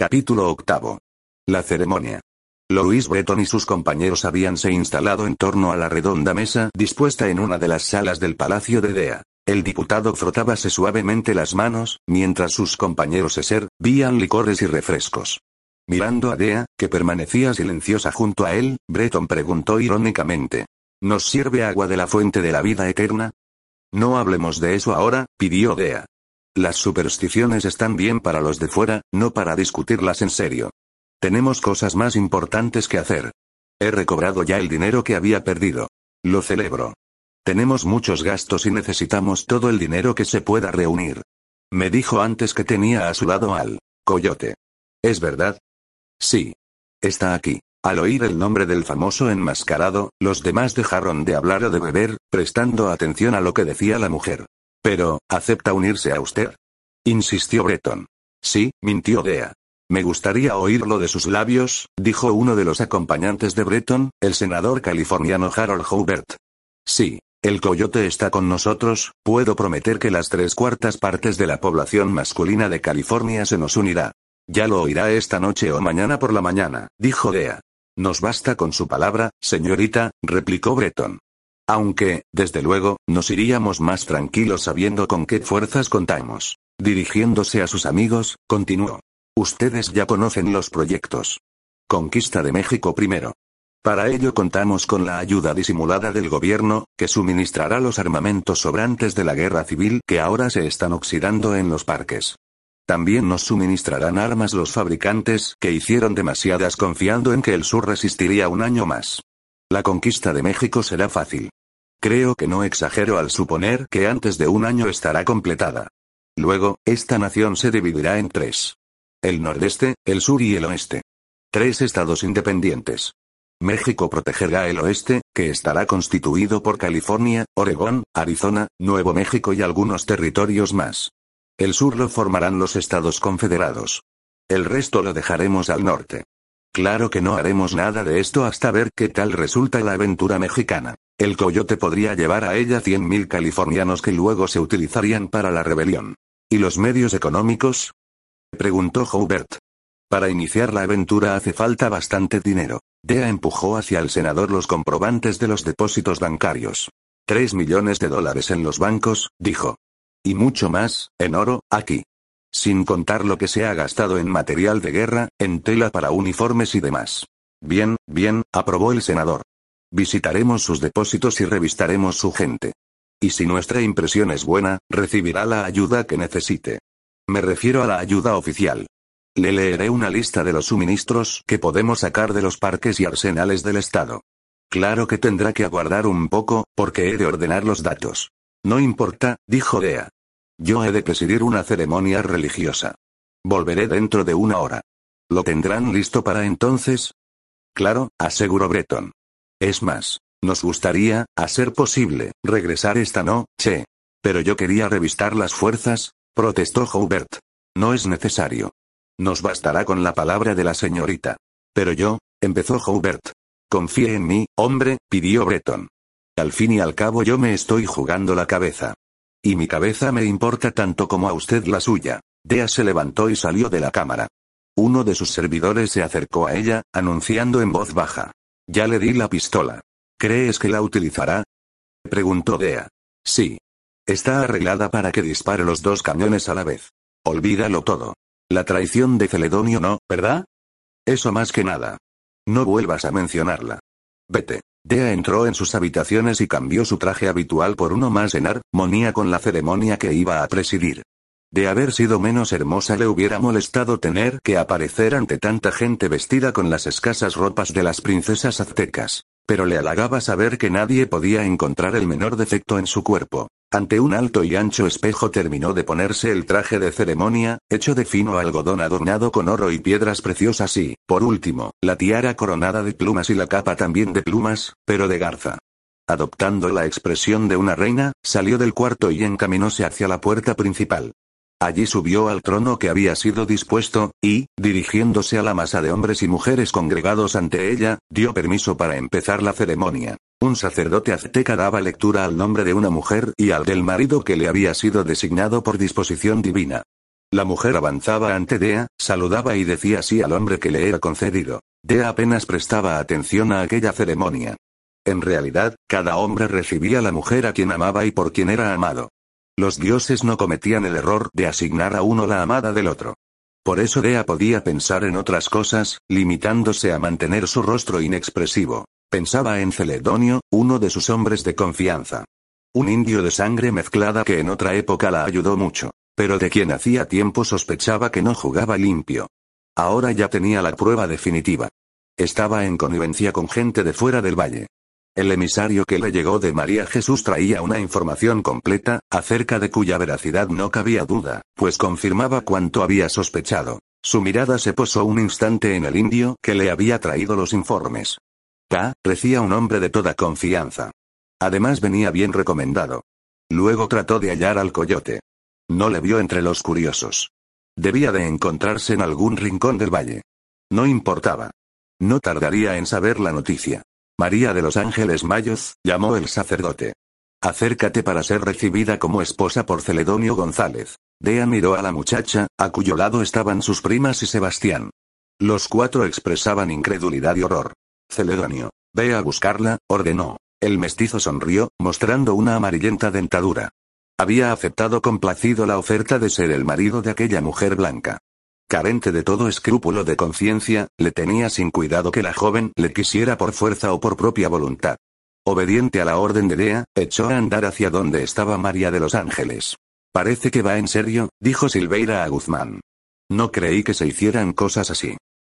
Capítulo octavo. La ceremonia. Louis Breton y sus compañeros habíanse instalado en torno a la redonda mesa dispuesta en una de las salas del Palacio de Dea. El diputado frotábase suavemente las manos, mientras sus compañeros se servían licores y refrescos. Mirando a Dea, que permanecía silenciosa junto a él, Breton preguntó irónicamente. ¿Nos sirve agua de la fuente de la vida eterna? No hablemos de eso ahora, pidió Dea. Las supersticiones están bien para los de fuera, no para discutirlas en serio. Tenemos cosas más importantes que hacer. He recobrado ya el dinero que había perdido. Lo celebro. Tenemos muchos gastos y necesitamos todo el dinero que se pueda reunir. Me dijo antes que tenía a su lado al coyote. ¿Es verdad? Sí. Está aquí. Al oír el nombre del famoso enmascarado, los demás dejaron de hablar o de beber, prestando atención a lo que decía la mujer. Pero, ¿acepta unirse a usted? insistió Breton. Sí, mintió Dea. Me gustaría oírlo de sus labios, dijo uno de los acompañantes de Breton, el senador californiano Harold Hubert. Sí, el coyote está con nosotros, puedo prometer que las tres cuartas partes de la población masculina de California se nos unirá. Ya lo oirá esta noche o mañana por la mañana, dijo Dea. Nos basta con su palabra, señorita, replicó Breton. Aunque, desde luego, nos iríamos más tranquilos sabiendo con qué fuerzas contamos. Dirigiéndose a sus amigos, continuó. Ustedes ya conocen los proyectos. Conquista de México primero. Para ello contamos con la ayuda disimulada del gobierno, que suministrará los armamentos sobrantes de la guerra civil que ahora se están oxidando en los parques. También nos suministrarán armas los fabricantes que hicieron demasiadas confiando en que el sur resistiría un año más. La conquista de México será fácil. Creo que no exagero al suponer que antes de un año estará completada. Luego, esta nación se dividirá en tres. El nordeste, el sur y el oeste. Tres estados independientes. México protegerá el oeste, que estará constituido por California, Oregón, Arizona, Nuevo México y algunos territorios más. El sur lo formarán los Estados Confederados. El resto lo dejaremos al norte. Claro que no haremos nada de esto hasta ver qué tal resulta la aventura mexicana. El coyote podría llevar a ella 100.000 californianos que luego se utilizarían para la rebelión. ¿Y los medios económicos? Preguntó Hubert. Para iniciar la aventura hace falta bastante dinero. Dea empujó hacia el senador los comprobantes de los depósitos bancarios. Tres millones de dólares en los bancos, dijo. Y mucho más, en oro, aquí. Sin contar lo que se ha gastado en material de guerra, en tela para uniformes y demás. Bien, bien, aprobó el senador. Visitaremos sus depósitos y revistaremos su gente. Y si nuestra impresión es buena, recibirá la ayuda que necesite. Me refiero a la ayuda oficial. Le leeré una lista de los suministros que podemos sacar de los parques y arsenales del Estado. Claro que tendrá que aguardar un poco, porque he de ordenar los datos. No importa, dijo Dea. Yo he de presidir una ceremonia religiosa. Volveré dentro de una hora. ¿Lo tendrán listo para entonces? Claro, aseguró Breton. Es más, nos gustaría, a ser posible, regresar esta noche. Pero yo quería revistar las fuerzas, protestó Hubert. No es necesario. Nos bastará con la palabra de la señorita. Pero yo, empezó Hubert. Confíe en mí, hombre, pidió Breton. Al fin y al cabo yo me estoy jugando la cabeza. Y mi cabeza me importa tanto como a usted la suya. Dea se levantó y salió de la cámara. Uno de sus servidores se acercó a ella, anunciando en voz baja. Ya le di la pistola. ¿Crees que la utilizará? Preguntó Dea. Sí. Está arreglada para que dispare los dos cañones a la vez. Olvídalo todo. La traición de Celedonio no, ¿verdad? Eso más que nada. No vuelvas a mencionarla. Vete. Dea entró en sus habitaciones y cambió su traje habitual por uno más en armonía con la ceremonia que iba a presidir. De haber sido menos hermosa le hubiera molestado tener que aparecer ante tanta gente vestida con las escasas ropas de las princesas aztecas. Pero le halagaba saber que nadie podía encontrar el menor defecto en su cuerpo. Ante un alto y ancho espejo terminó de ponerse el traje de ceremonia, hecho de fino algodón adornado con oro y piedras preciosas y, por último, la tiara coronada de plumas y la capa también de plumas, pero de garza. Adoptando la expresión de una reina, salió del cuarto y encaminóse hacia la puerta principal. Allí subió al trono que había sido dispuesto, y, dirigiéndose a la masa de hombres y mujeres congregados ante ella, dio permiso para empezar la ceremonia. Un sacerdote azteca daba lectura al nombre de una mujer y al del marido que le había sido designado por disposición divina. La mujer avanzaba ante Dea, saludaba y decía sí al hombre que le era concedido. Dea apenas prestaba atención a aquella ceremonia. En realidad, cada hombre recibía la mujer a quien amaba y por quien era amado. Los dioses no cometían el error de asignar a uno la amada del otro. Por eso Dea podía pensar en otras cosas, limitándose a mantener su rostro inexpresivo. Pensaba en Celedonio, uno de sus hombres de confianza. Un indio de sangre mezclada que en otra época la ayudó mucho, pero de quien hacía tiempo sospechaba que no jugaba limpio. Ahora ya tenía la prueba definitiva. Estaba en connivencia con gente de fuera del valle. El emisario que le llegó de María Jesús traía una información completa, acerca de cuya veracidad no cabía duda, pues confirmaba cuanto había sospechado. Su mirada se posó un instante en el indio que le había traído los informes. K, parecía un hombre de toda confianza. Además venía bien recomendado. Luego trató de hallar al coyote. No le vio entre los curiosos. Debía de encontrarse en algún rincón del valle. No importaba. No tardaría en saber la noticia. María de los Ángeles Mayos, llamó el sacerdote. Acércate para ser recibida como esposa por Celedonio González. Dea miró a la muchacha, a cuyo lado estaban sus primas y Sebastián. Los cuatro expresaban incredulidad y horror. Celedonio. Ve a buscarla, ordenó. El mestizo sonrió, mostrando una amarillenta dentadura. Había aceptado complacido la oferta de ser el marido de aquella mujer blanca. Carente de todo escrúpulo de conciencia, le tenía sin cuidado que la joven le quisiera por fuerza o por propia voluntad. Obediente a la orden de Dea, echó a andar hacia donde estaba María de los Ángeles. Parece que va en serio, dijo Silveira a Guzmán. No creí que se hicieran cosas así.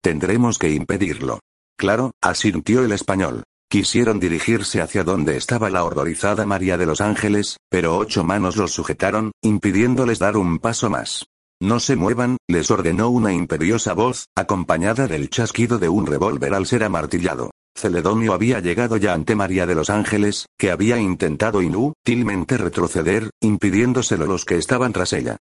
Tendremos que impedirlo. Claro, asintió el español. Quisieron dirigirse hacia donde estaba la horrorizada María de los Ángeles, pero ocho manos los sujetaron, impidiéndoles dar un paso más. No se muevan, les ordenó una imperiosa voz, acompañada del chasquido de un revólver al ser amartillado. Celedonio había llegado ya ante María de los Ángeles, que había intentado inútilmente retroceder, impidiéndoselo los que estaban tras ella.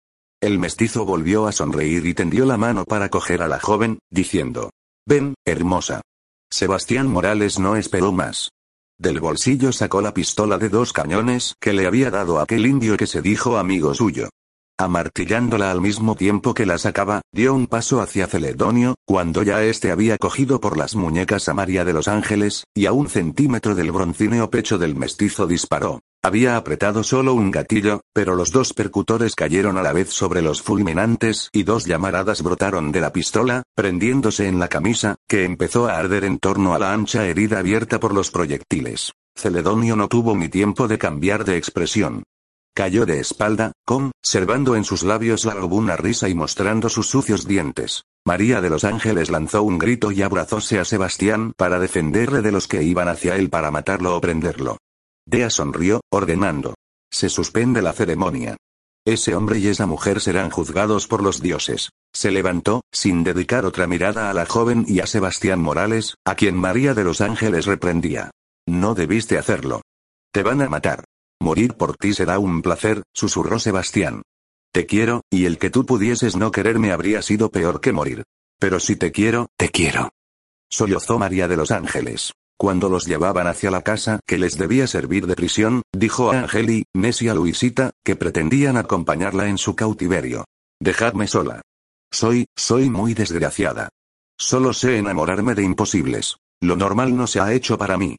El mestizo volvió a sonreír y tendió la mano para coger a la joven, diciendo, Ven, hermosa. Sebastián Morales no esperó más. Del bolsillo sacó la pistola de dos cañones que le había dado aquel indio que se dijo amigo suyo. Amartillándola al mismo tiempo que la sacaba, dio un paso hacia Celedonio, cuando ya éste había cogido por las muñecas a María de los Ángeles, y a un centímetro del broncíneo pecho del mestizo disparó. Había apretado solo un gatillo, pero los dos percutores cayeron a la vez sobre los fulminantes y dos llamaradas brotaron de la pistola, prendiéndose en la camisa, que empezó a arder en torno a la ancha herida abierta por los proyectiles. Celedonio no tuvo ni tiempo de cambiar de expresión. Cayó de espalda, conservando en sus labios la una risa y mostrando sus sucios dientes. María de los Ángeles lanzó un grito y abrazóse a Sebastián para defenderle de los que iban hacia él para matarlo o prenderlo. Dea sonrió, ordenando. Se suspende la ceremonia. Ese hombre y esa mujer serán juzgados por los dioses. Se levantó, sin dedicar otra mirada a la joven y a Sebastián Morales, a quien María de los Ángeles reprendía. No debiste hacerlo. Te van a matar. Morir por ti será un placer, susurró Sebastián. Te quiero, y el que tú pudieses no quererme habría sido peor que morir. Pero si te quiero, te quiero. Sollozó María de los Ángeles. Cuando los llevaban hacia la casa que les debía servir de prisión, dijo a Angeli, Nesia Luisita, que pretendían acompañarla en su cautiverio. Dejadme sola. Soy, soy muy desgraciada. Solo sé enamorarme de imposibles. Lo normal no se ha hecho para mí.